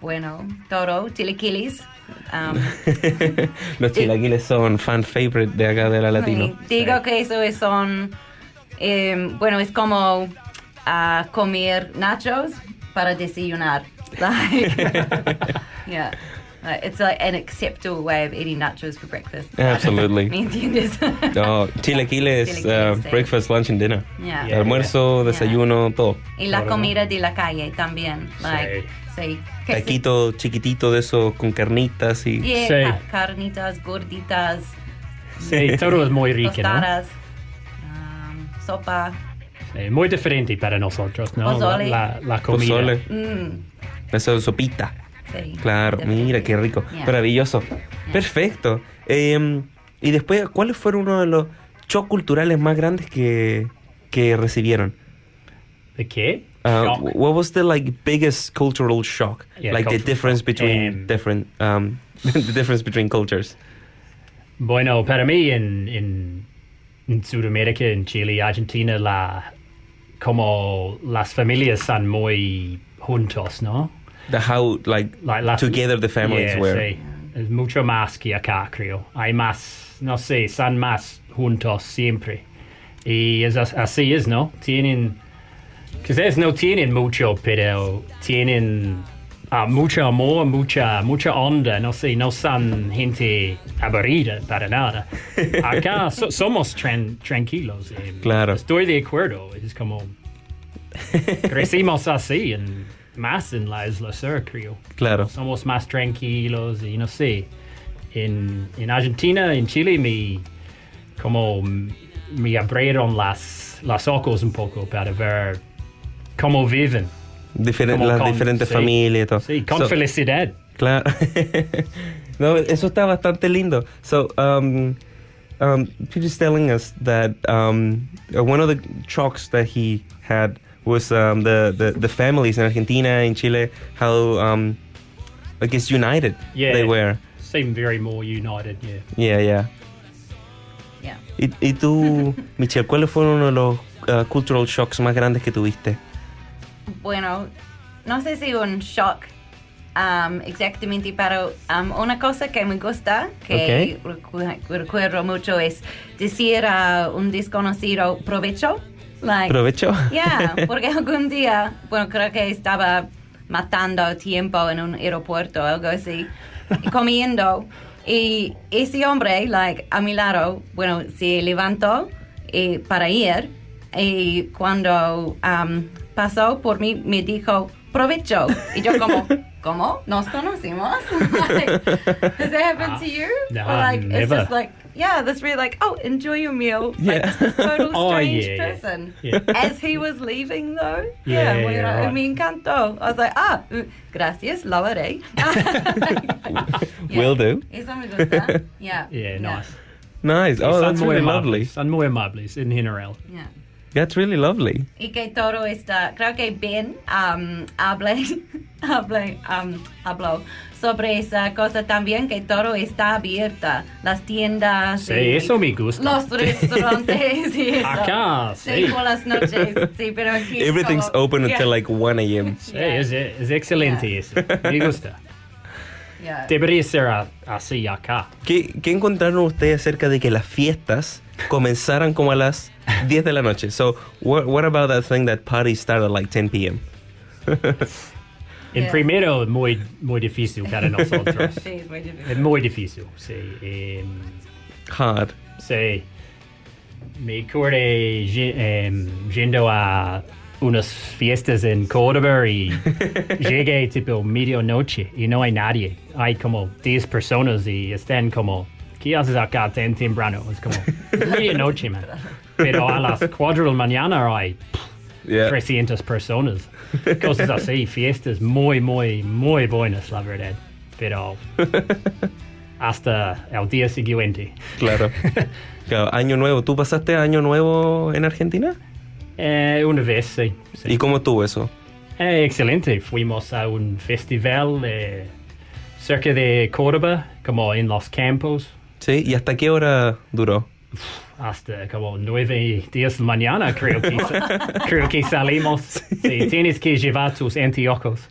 bueno, todo, chilequiles. Um, (laughs) los chilaquiles son fan favorite de acá de la latino. Sí, Digo que eso es son, em, bueno, es como ah, comer nachos para desayunar. Like, (laughs) (laughs) yeah. Uh, it's like an acceptable way of eating nachos for breakfast. Absolutely. (laughs) ¿Me entiendes? No, (laughs) chilaquiles, Chilaquiles, uh, sí. breakfast, lunch and dinner. Yeah. Yeah. Almuerzo, Yeah. desayuno, todo. Y la comida de la calle también. Like, sí. Sí. Taquito chiquitito de eso con carnitas y... Yeah, Sí. ca- carnitas, gorditas, Sí, todo es muy rico, ¿no? tostadas, um, sopa. Sí, muy diferente para nosotros, ¿no? La, Pozole. la, la comida. Pozole, Mm, eso sopita. Claro, mira qué rico, Yeah. maravilloso. Perfecto. Eh, y después, ¿cuáles fueron uno de los shocks culturales más grandes que, que recibieron? ¿De qué? Uh, Shock. what was the like biggest cultural shock? Yeah, like the cultural difference shock. between Um, different um, (laughs) the difference between cultures. Bueno, para mí en, en, en Sudamérica, en Chile y Argentina, la, como las familias son muy juntos, ¿no? The how like, La- las- together the families Yeah, were. sí. Es mucho más que acá, creo. Hay más, no sé, son más juntos siempre. Y es as- así es, ¿no? Tienen, quizás no tienen mucho, pero tienen ah, mucho amor, mucha, mucha onda, no sé, no son gente aburrida para nada. (laughs) Acá so- somos tran- tranquilos. eh. Claro. Estoy de acuerdo, es como (laughs) crecimos así, en, más en la isla sur, creo Claro. somos más tranquilos y no sé. En, en Argentina, en Chile, me, como me abrieron las, las ojos un poco para ver cómo viven. Diferen- Como las con- diferentes sí. familias y todo. Sí, con So- felicidad. Claro. (laughs) no, eso está bastante lindo. So, um, um, Peter's telling us that um, one of the shocks that he had was um, the, the the families in Argentina in Chile how um, I guess united Yeah. they were. Seem very more united, yeah. Yeah, yeah. Yeah. ¿Y, y tú, (laughs) Michelle, cuáles fueron uno de los uh, cultural shocks más grandes que tuviste? Bueno, no sé si un shock um, exactamente, pero um, una cosa que me gusta, que recu- recuerdo mucho, es decir a un desconocido provecho. Like, ¿Provecho? Yeah, (laughs) porque algún día, bueno, creo que estaba matando tiempo en un aeropuerto o algo así, comiendo. Y ese hombre, like, a mi lado, bueno, se levantó eh, para ir. Y cuando um, pasó por mí, me dijo, provecho. Y yo como, (laughs) ¿cómo? ¿Nos conocimos? like, (laughs) has that happened to you? No, Or, like, it's never. just like, yeah, that's really like, oh, enjoy your meal. Like, Yeah. just this total (laughs) Oh, strange yeah, yeah. person. Yeah. As he was leaving, though, Yeah, yeah, bueno, right. me encantó. I was like, ah, uh, gracias, lo haré. Yeah. Will do. Eso me gusta. (laughs) Yeah. Yeah, nice. Nice. Oh, Son that's muy really amables, lovely. Son muy amables en general. Yeah. That's really lovely. Y que todo está, creo que Ben um, hable, (laughs) hable, um, habló sobre esa cosa también, que todo está abierta, las tiendas, Sí, y eso me gusta. los (laughs) restaurantes y eso. Acá, sí. por las noches, sí, pero aquí Everything's como- open Yeah. until like 1 a.m. Sí, Yeah. es, es excelente eso. Me gusta. (laughs) Yeah. Debería ser así acá. ¿Qué, ¿Qué encontraron ustedes acerca de que las fiestas comenzaran como a las (laughs) 10 de la noche? So, what, what about that thing that parties start at like 10 p.m.? En Yeah. primero, muy, muy difícil para (laughs) nosotros. Sí, es muy difícil. es muy difícil, sí. Em, Hard. Sí. Me acuerdo ye- em, yendo a unas fiestas en Córdoba y (laughs) llegué tipo medianoche y no hay nadie. Hay como 10 personas y están como, ¿qué haces acá tan temprano? Es como medianoche, man. Pero a las 4 de la (laughs) mañana hay Yeah. 300 personas. Cosas así, (laughs) fiestas muy, muy, muy buenas, la verdad. Pero (laughs) hasta el día siguiente. Claro. Claro, Año Nuevo. ¿Tú pasaste Año Nuevo en Argentina? Eh, una vez, sí. sí. ¿Y cómo estuvo eso? Eh, excelente. Fuimos a un festival cerca de Córdoba, como en los campos, ¿Sí? ¿Y hasta qué hora duró? Hasta como nueve, diez mañana, creo que, sa- (laughs) creo que salimos. (laughs) Sí, tienes que llevar tus anteojos,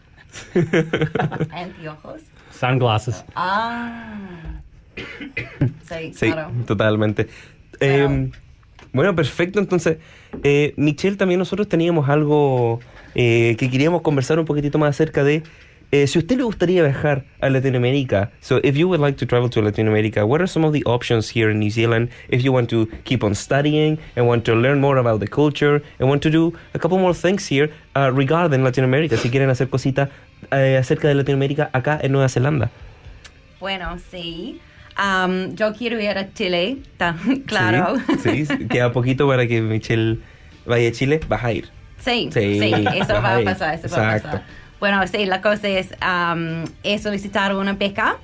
(laughs) Anteojos. sunglasses. Ah. Sí, Sí, claro. totalmente. Eh, bueno, perfecto. Entonces, eh, Michelle, también nosotros teníamos algo eh, que queríamos conversar un poquitito más acerca de eh, si usted le gustaría viajar a Latinoamérica. So, if you would like to travel to Latin America, what are some of the options here in New Zealand if you want to keep on studying and want to learn more about the culture and want to do a couple more things here uh, regarding Latin America? Si quieren hacer cositas eh, acerca de Latinoamérica acá en Nueva Zelanda. Bueno, sí. Am, yo quiero ir a Chile, tan (laughs) claro. Sí, sí, queda poquito para que Michelle vaya a Chile. Vas a ir. Sí, Sí, sí, eso va a pasar, eso va a Exacto. pasar. Bueno, sí, la cosa es, am, he solicitado una beca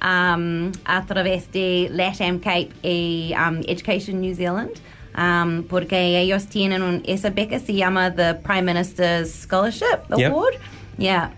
am, a través de LATAM Cape y am, Education New Zealand, am, porque ellos tienen un, esa beca se llama the Prime Minister's Scholarship Yep. Award. Yeah.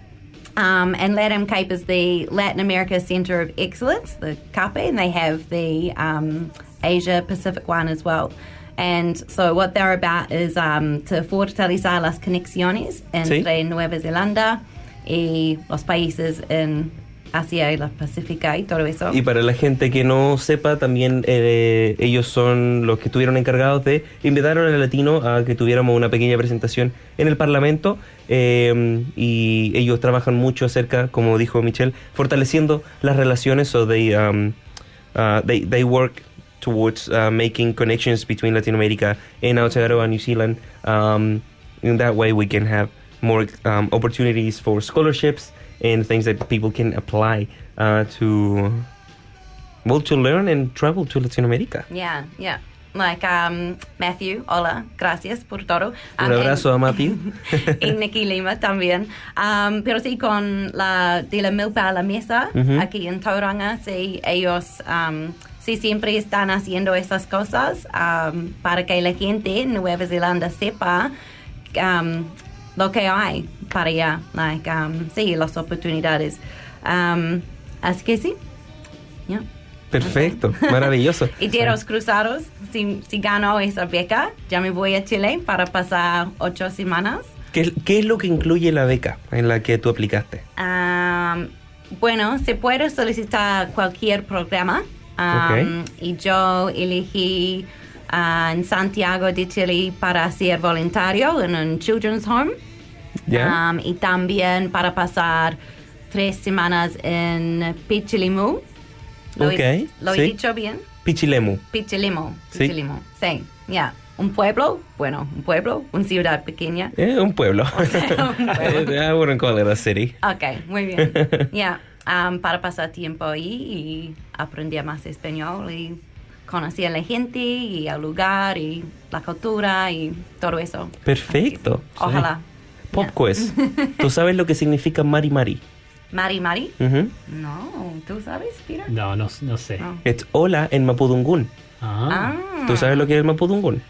Um, and LATAM Cape is the Latin America Center of Excellence, the CAPE, and they have the um, Asia Pacific one as well. And so what they're about is um, to fortalecer las conexiones entre Nueva Zelanda y los países en Asia y la Pacífica y todo eso. Y para la gente que no sepa, también eh, ellos son los que estuvieron encargados de invitar a Latino a que tuviéramos una pequeña presentación en el Parlamento. eh, y ellos trabajan mucho acerca, como dijo Michelle, fortaleciendo las relaciones. So they, um, uh, they, they work towards uh, making connections between Latin America and Aotearoa, New Zealand. Um, in that way, we can have more um, opportunities for scholarships and things that people can apply uh, to well to learn and travel to Latin America. Yeah, yeah. Like um, Matthew, hola, gracias por todo. Un Um, and- abrazo a Matthew. (laughs) y Nikki Lima también. Um, pero sí, con la de la milpa a la mesa, Ujú. aquí en Tauranga, sí, ellos um, sí, siempre están haciendo esas cosas um, para que la gente en Nueva Zelanda sepa um, lo que hay para allá, like, um, sí, las oportunidades. Um, así que sí. Yeah. Perfecto, (laughs) maravilloso. Y de los cruzados, si, si gano esa beca, ya me voy a Chile para pasar ocho semanas. ¿Qué, qué es lo que incluye la beca en la que tú aplicaste? Um, bueno, se puede solicitar cualquier programa. Um, Y yo elegí ah, en Santiago de Chile para ser voluntario en un children's home. ¿Ya? Um, y también para pasar tres semanas en Pichilimu. ¿Lo, he, Ok, ¿lo sí. he dicho bien? Pichilemu. Pichilimu. Sí. Pichilimu. Sí, ya. Un pueblo, bueno, un pueblo, una ciudad pequeña. Eh, un pueblo. (laughs) un pueblo. I wouldn't call it a city. Ok, muy bien. (laughs) Ya, um, para pasar tiempo ahí y aprender más español y conocer a la gente y el lugar y la cultura y todo eso. Perfecto. Ojalá. Pop quiz. (laughs) ¿Tú sabes lo que significa Mari Mari? Mari Mari. No, ¿tú sabes, Peter? No, no, no sé. No. Es hola en Mapudungún. Ah. Ah, ¿Tú sabes lo que es el Mapudungún?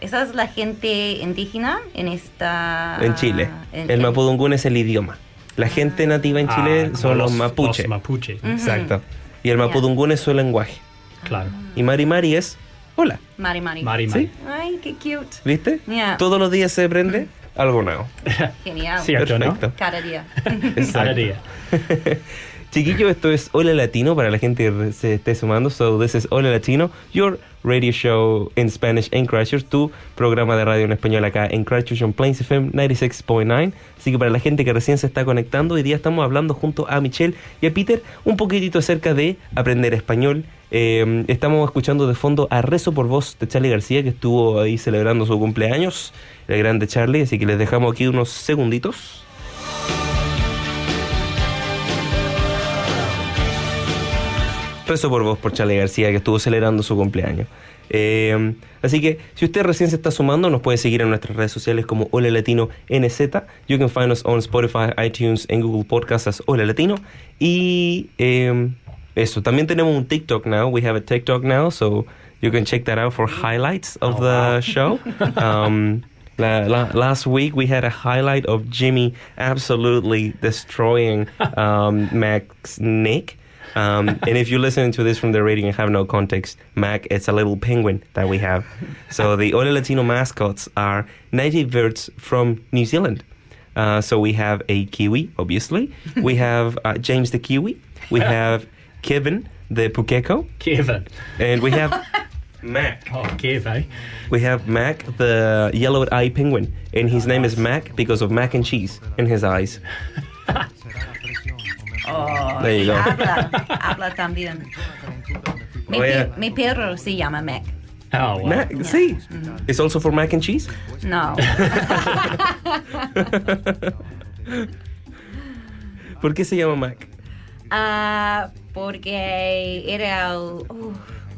esa es la gente indígena en esta... En Chile. en- El en- Mapudungún es el idioma. La gente nativa en Chile Ah, como son los, mapuche. Los mapuche. Exacto. Y el Mapudungún es su lenguaje. claro. Y Mari Mari es hola. Mari Mari. Mari, ¿Sí? Mari. Ay, qué cute. ¿Viste? Todos los días se aprende algo nuevo. (laughs) Genial. Cierto, ¿no? Perfecto. Cada día. Cada día. Chiquillo, esto es Hola Latino para la gente que se esté sumando. So, this is Hola Latino, your radio show in Spanish en Christchurch, tu programa de radio en español acá en Christchurch on Plains FM 96.9. Así que para la gente que recién se está conectando, hoy día estamos hablando junto a Michelle y a Peter un poquitito acerca de aprender español. Eh, estamos escuchando de fondo a Rezo por Voz de Charlie García, que estuvo ahí celebrando su cumpleaños, el grande Charlie. Así que les dejamos aquí unos segunditos. Rezo por vos, por Charlie García, que estuvo celebrando su cumpleaños. Eh, así que, si usted recién se está sumando, nos puede seguir en nuestras redes sociales como Hola Latino NZ. You can find us on Spotify, iTunes, en Google Podcasts as Hola Latino. Y eh, eso, también tenemos un TikTok now. We have a TikTok now, so you can check that out for highlights of Oh, the wow. show. Um, la, la, last week we had a highlight of Jimmy absolutely destroying um, Mac's Nick. Um, (laughs) and if you're listening to this from the radio and have no context, Mac, it's a little penguin that we have. So (laughs) the Ole Latino mascots are native birds from New Zealand. Uh, so we have a kiwi, obviously. We (laughs) have uh, James the kiwi. We have Kevin the pukeko, Kevin. and we have Mac. Oh, Kev, eh? We have Mac the yellow eye penguin, and his name is Mac because of mac and cheese in his eyes. Oh, There you go. Habla, habla también. Mi, Oh, pe- yeah. mi perro se llama Mac. Oh, wow. Mac, see, it's also for mac and cheese. No. (laughs) ¿Por qué se llama Mac? Ah, porque era el, uh,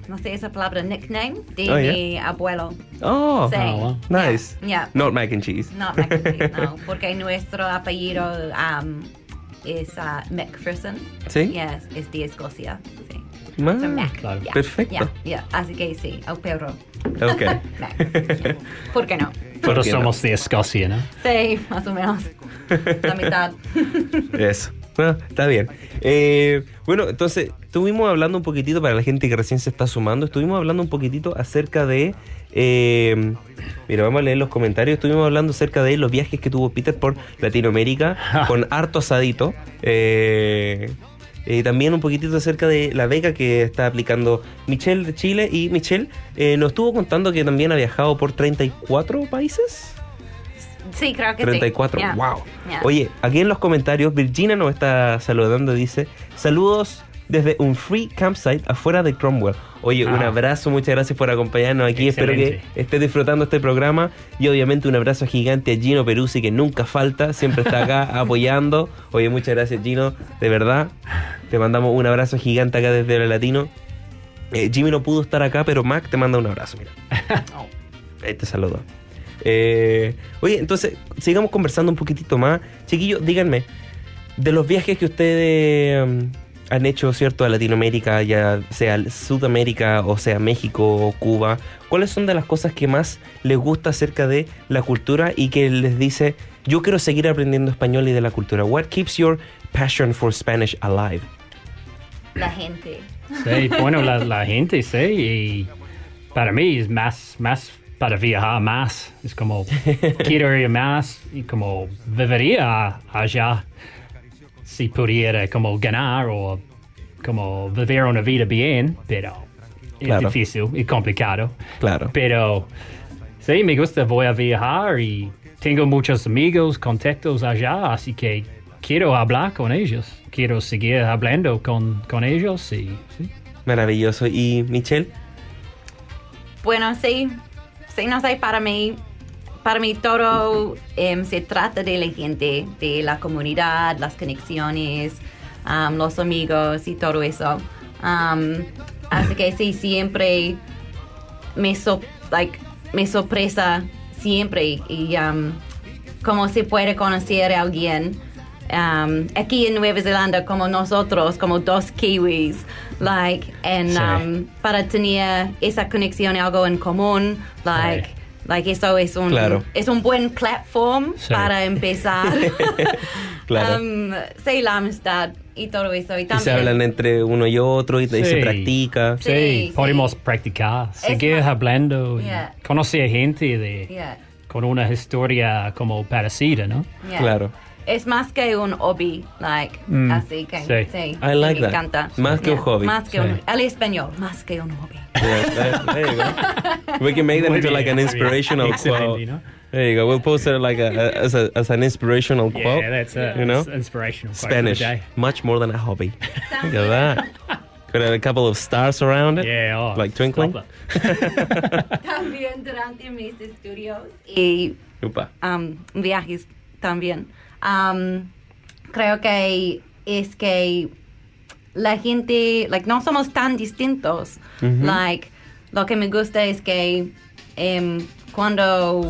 no sé esa palabra, nickname de Oh, yeah. mi abuelo. Oh, Sí. Oh, wow. nice. Yeah, yeah. Not mac and cheese. No, Mac and cheese, no, porque nuestro apellido um, es uh, McPherson. ¿Sí? Yes, es de Escocia. Sí. Ah, So Mac. claro. yeah, Perfecto. yeah, yeah. Así que sí, el perro. Ok. (laughs) Mac. ¿Por qué no? ¿Por Todos somos de Escocia, ¿no? Sí, más o menos. La mitad. (laughs) Eso. Ah, está bien. Eh, bueno, entonces, estuvimos hablando un poquitito, para la gente que recién se está sumando, estuvimos hablando un poquitito acerca de... eh, mira, vamos a leer los comentarios. Estuvimos hablando acerca de los viajes que tuvo Peter por Latinoamérica, (laughs) con harto asadito. Eh, y también un poquitito acerca de la beca que está aplicando Michelle de Chile. Y Michelle eh, nos estuvo contando que también ha viajado por 34 países. Sí, creo que 34, sí. Yeah. wow. Yeah. Oye, aquí en los comentarios, Virginia nos está saludando, dice, saludos desde un free campsite afuera de Cromwell. Oye, un Ah. abrazo, muchas gracias por acompañarnos aquí, espero que estés disfrutando este programa y obviamente un abrazo gigante a Gino Peruzzi que nunca falta, siempre está acá (laughs) apoyando. Oye, muchas gracias Gino, de verdad, te mandamos un abrazo gigante acá desde el Latino. Eh, Jimmy no pudo estar acá, pero Mac te manda un abrazo, mira. (laughs) Ahí te saludo. Eh, oye, entonces, sigamos conversando un poquitito más. Chiquillos, díganme, de los viajes que ustedes um, han hecho, ¿cierto?, a Latinoamérica, ya sea Sudamérica o sea México o Cuba. ¿Cuáles son de las cosas que más les gusta acerca de la cultura y que les dice, yo quiero seguir aprendiendo español y de la cultura? What keeps your passion for Spanish alive? La gente. Sí, (laughs) bueno, la, la gente, sí. Y para mí es más, más para viajar más. Es como, (laughs) quiero ir más y como viviría allá si pudiera como ganar o como vivir una vida bien, pero es difícil y complicado. Claro. Pero sí, me gusta, voy a viajar y tengo muchos amigos, contactos allá, así que quiero hablar con ellos. Quiero seguir hablando con, con ellos y sí. Maravilloso. ¿Y Michelle? Bueno, sí, sí, no sé, para mí, para mí todo em, se trata de la gente, de la comunidad, las conexiones, los amigos y todo eso. Am, así que sí, siempre me, so- like, me sorpresa siempre y um, cómo se puede conocer a alguien um, aquí en Nueva Zelanda como nosotros, como dos kiwis, like, and, Sí. um, para tener esa conexión, algo en común, like. Like eso es un, Claro. es un buen platform Sí. para empezar. (laughs) Claro. Um, sí, la amistad y todo eso. Y Y también, se hablan entre uno y otro y, y se Sí. practica. Sí, Sí, podemos sí. practicar, seguir hablando, y Yeah. conocer gente de, Yeah, con una historia como parecida, ¿no? yeah. Claro. Es más que un hobby, like, Mm, así que sí. sí. I like me that. encanta. Más que un hobby. Más que Sí. un, al español, más que un hobby. Yeah, there you go. (laughs) We can make that into like an inspirational quote. There you go. We'll post it like a, a- as, a, as an inspirational quote. Yeah, that's it. You know? Inspirational. quote for the Spanish, day. much more than a hobby. (laughs) Look at that. Got a couple of stars around it. Yeah, oh, Like twinkling. (laughs) También durante mis estudios y um, viajes también. Um, creo que es que la gente, like, no somos tan distintos. Like, lo que me gusta es que em, cuando,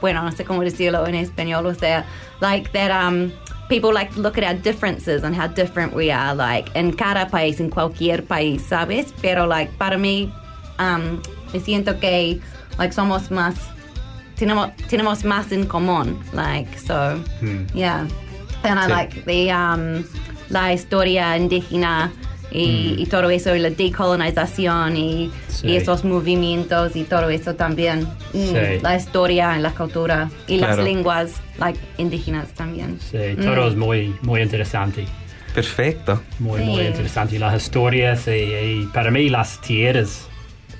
bueno, no sé cómo decirlo en español, o sea, like that um, people like to look at our differences and how different we are, like, en cada país, en cualquier país, ¿sabes? Pero, like, para mí, um, me siento que, like, somos más, tenemos, tenemos más en común, like, so, yeah. And I Sí. like the, um, la historia indígena y, y todo eso, y la decolonización y, Sí. y esos movimientos y todo eso también. Mm, Sí. La historia y la cultura y Claro. las lenguas like, indígenas también. Sí, todo es muy, muy interesante. Perfecto. Muy, Sí. muy interesante. Las historias y, y para mí las tierras,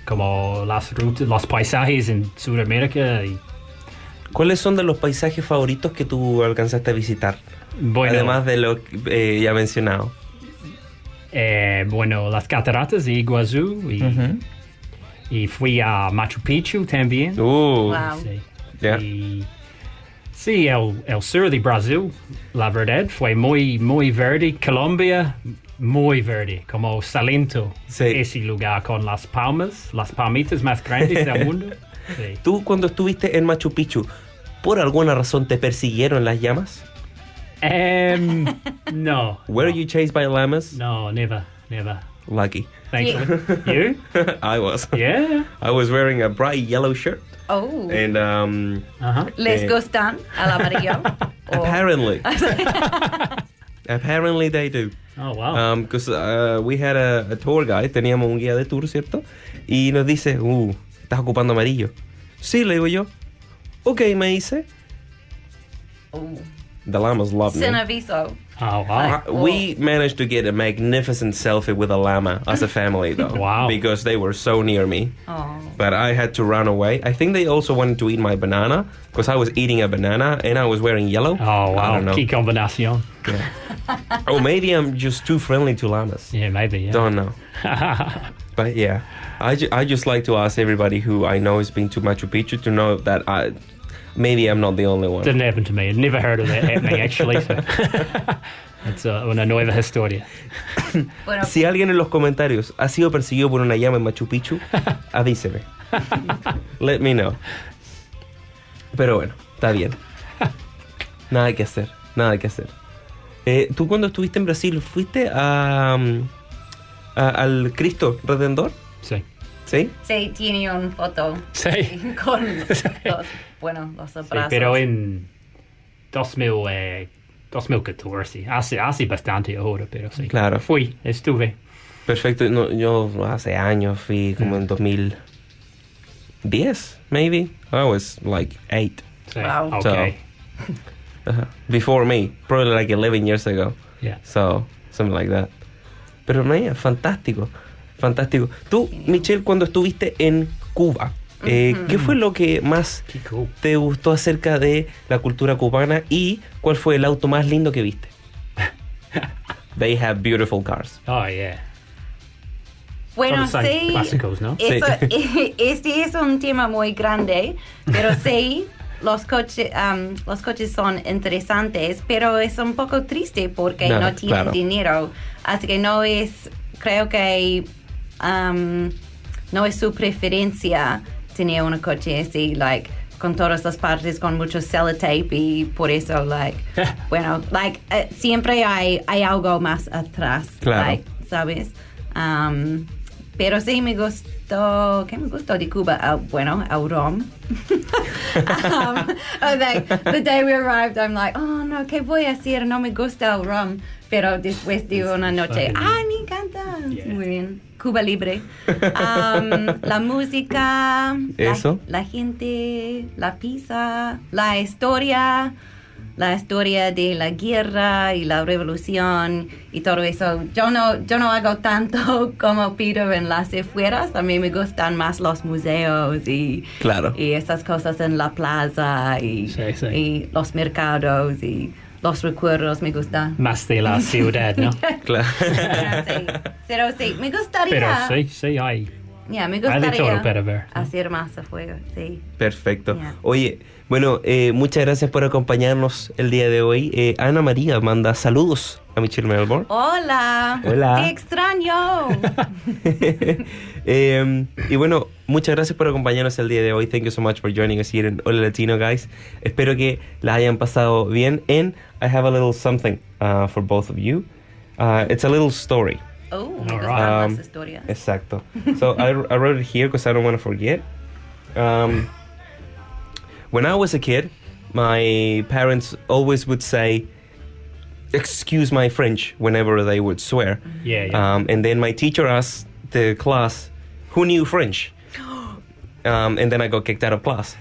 como las rutas, los paisajes en Sudamérica. Y, ¿Cuáles son de los paisajes favoritos que tú alcanzaste a visitar? bueno, Además de lo que eh, ya mencionado. eh, bueno, las cataratas de Iguazú y, y fui a Machu Picchu también. Uh, Wow. Sí. Ya. Y sí, el, el sur de Brasil, la verdad, fue muy, muy verde. Colombia, muy verde, como Salento, Sí. ese lugar con las palmas, las palmitas más grandes del (laughs) mundo. Sí. Tú cuando estuviste en Machu Picchu, ¿por alguna razón te persiguieron las llamas? Um, (laughs) no. Were no, you chased by llamas? No, never, never. Lucky. Thankfully. you? (laughs) I was. Yeah. I was wearing a bright yellow shirt. Oh. And um, Uh-huh. ¿Les Eh. gustan al amarillo? (laughs) Apparently, apparently they do. Oh, wow. Because uh, we had a, a tour guide, teníamos un guía de tour, ¿cierto? Y nos dice, uh, estás ocupando amarillo. Sí, le digo yo. Ok, me dice. Oh. The llamas love me. Sin aviso. oh, wow. Uh, we managed to get a magnificent selfie with a llama as a (laughs) family, though. Wow. Because they were so near me. Oh. But I had to run away. I think they also wanted to eat my banana because I was eating a banana and I was wearing yellow. Oh, I wow. don't know. Key combination. or maybe I'm just too friendly to llamas. Yeah, maybe. Yeah. Don't know. (laughs) But yeah, I, ju- I just like to ask everybody who I know has been to Machu Picchu to know that I maybe I'm not the only one. Didn't happen to me. I'd never heard of that happening, actually. So. (laughs) it's uh, una nueva historia. (coughs) Bueno, Si alguien en los comentarios ha sido perseguido por una llama en Machu Picchu, (laughs) avíseme. Let me know. Pero bueno, está bien. Nada que hacer, nada que hacer. Eh, ¿Tú cuando estuviste en Brasil fuiste a, um, a- al Cristo Redentor? Sí. ¿Sí? Sí, tiene una foto Sí. (laughs) con (laughs) los, bueno, los Sí, abrazos. pero en 2000, eh, 2014, hace, hace bastante ahora, pero sí. Claro. Fui, estuve. Perfecto. No, yo hace años fui como en 2010, maybe. I was like eight. Sí. Wow. Okay. Uh-huh. (laughs) Before me, probably like 11 years ago. Yeah. So, something like that. Pero man, fantástico, fantástico. Tú, Michelle, cuando estuviste en Cuba, eh, ¿qué fue lo que más cool. te gustó acerca de la cultura cubana y cuál fue el auto más lindo que viste? (laughs) They have beautiful cars. Oh, yeah. Bueno, sí. clásicos, ¿no? Eso, (laughs) este es un tema muy grande, pero (laughs) sí, los coches, um, los coches son interesantes, pero es un poco triste porque No, no, tienen claro. dinero. Así que no es, creo que um, no es su preferencia tener un coche así, like, con todas las partes, con mucho sellotape y por eso, like, (laughs) bueno, like, eh, siempre hay, hay algo más atrás, Claro. like, ¿sabes? Um, pero sí me gustó, ¿qué me gustó de Cuba? Ah, bueno, el rom. (laughs) um, oh, like, the day we arrived, I'm like, oh no, ¿qué voy a hacer? No me gusta el rom. Pero después de una noche. ¡ay, me encanta! Yeah. Muy bien. Cuba libre. Um, la música, la- Eso. La, gente, la pizza, la historia, la historia de la guerra y la revolución y todo eso. Yo no, yo no hago tanto (laughs) como Peter en las afueras. A mí me gustan más los museos y, Claro. y esas cosas en la plaza y, Sí, sí. y los mercados y los recuerdos me gustan. Más de la ciudad, ¿no? (laughs) Claro. Pero sí, pero sí, me gustaría. Pero sí, sí, hay. Ya, me gustaría todo para ver, hacer más afuera, sí. Perfecto. Yeah. Oye, bueno, eh, muchas gracias por acompañarnos el día de hoy. Eh, Ana María manda saludos a Michelle Melbourne. Hola. Hola. Te extraño. (laughs) Eh, y bueno, muchas gracias por acompañarnos el día de hoy. Thank you so much for joining us here in Hola Latino, guys. Espero que la hayan pasado bien. And I have a little something uh, for both of you. Uh, it's a little story. Oh. Um, las historias. Exacto. So I, I wrote it here because I don't want to forget. Um, when I was a kid, my parents always would say, "Excuse my French" whenever they would swear. Yeah, yeah. Um, and then my teacher asked the class, "Who knew French?" (gasps) Um, and then I got kicked out of class. (laughs)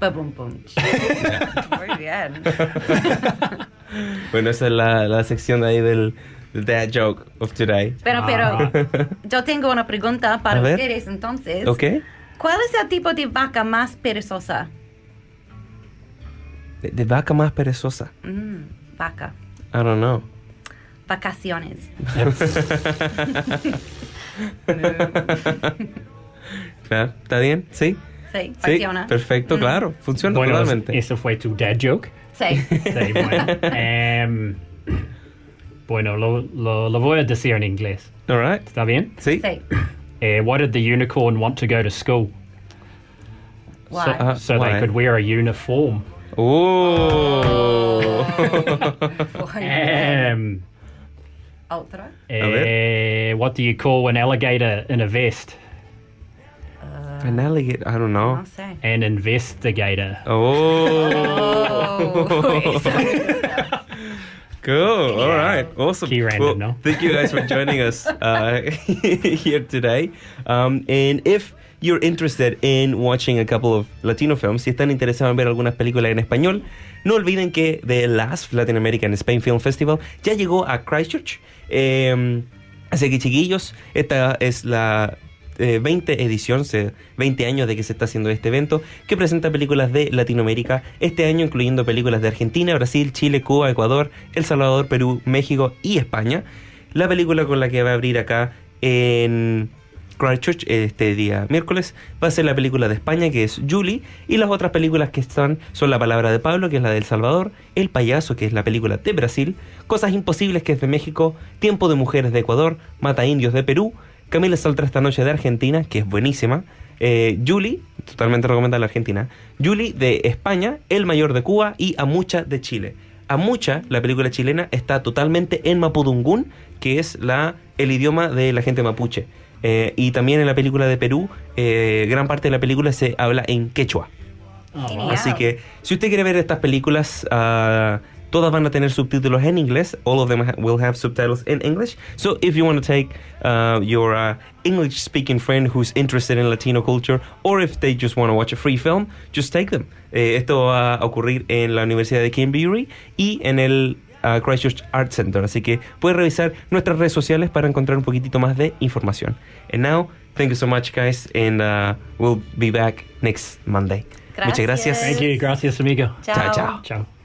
Ba bum bum. (laughs) Muy bien. (laughs) bueno, esa es la, la sección de ahí del, del dad joke of today. Pero, Ah. pero, yo tengo una pregunta para ver. ustedes entonces. Okay. ¿Cuál es el tipo de vaca más perezosa? De, de vaca más perezosa. Mm, vaca. I don't know. Vacaciones. (laughs) Claro, ¿Está bien? ¿Sí? Sí, Sí, funciona. perfecto, Mm. claro, funciona Bueno, totalmente. eso fue tu dad joke. Sí. Sí, bueno. (laughs) Em, bueno, lo, lo, lo voy a decir en inglés. All right. ¿Está bien? Sí. Sí. Eh, why did the unicorn want to go to school? Why? So, Ah, so why? they could wear a uniform. Oh. Um, Otra. eh, what do you call an alligator in a vest? An alligator, I don't know. An investigator. Oh. Oh, eso (laughs) me (laughs) Cool. All right. Awesome. Key random, no? (laughs) Thank you guys for joining us (laughs) uh, (laughs) here today. Um, and if you're interested in watching a couple of Latino films, si están interesados en ver algunas películas en español, no olviden que The Last Latin American Spain Film Festival ya llegó a Christchurch. Eh, así que chiquillos, esta es la eh, 20 edición, se- 20 años de que se está haciendo este evento, que presenta películas de Latinoamérica este año, incluyendo películas de Argentina, Brasil, Chile, Cuba, Ecuador, El Salvador, Perú, México y España. La película con la que va a abrir acá en Christchurch este día miércoles va a ser la película de España que es Julie y las otras películas que están son La Palabra de Pablo que es la de El Salvador, El Payaso que es la película de Brasil, Cosas Imposibles que es de México, Tiempo de Mujeres de Ecuador, Mata Indios de Perú, Camila Saltra esta noche de Argentina que es buenísima, eh, Julie, totalmente recomendable Argentina, Julie de España, El Mayor de Cuba y Amucha de Chile. Amucha, la película chilena, está totalmente en Mapudungún, que es la, el idioma de la gente mapuche. Eh, y también en la película de Perú, eh, gran parte de la película se habla en quechua. Oh, wow. Así que si usted quiere ver estas películas, ah, todas van a tener subtítulos en inglés. All of them ha- will have subtitles in English. So if you want to take uh, your uh, English speaking friend who's interested in Latino culture, or if they just want to watch a free film, just take them. Eh, esto va a ocurrir en la Universidad de Canterbury y en el uh, Christchurch Art Center. Así que puede revisar nuestras redes sociales para encontrar un poquitito más de información. And now, thank you so much, guys, and uh, we'll be back next Monday. Muchas gracias. Gracias. Thank you. Gracias, amigo. Chao, chao. Ciao.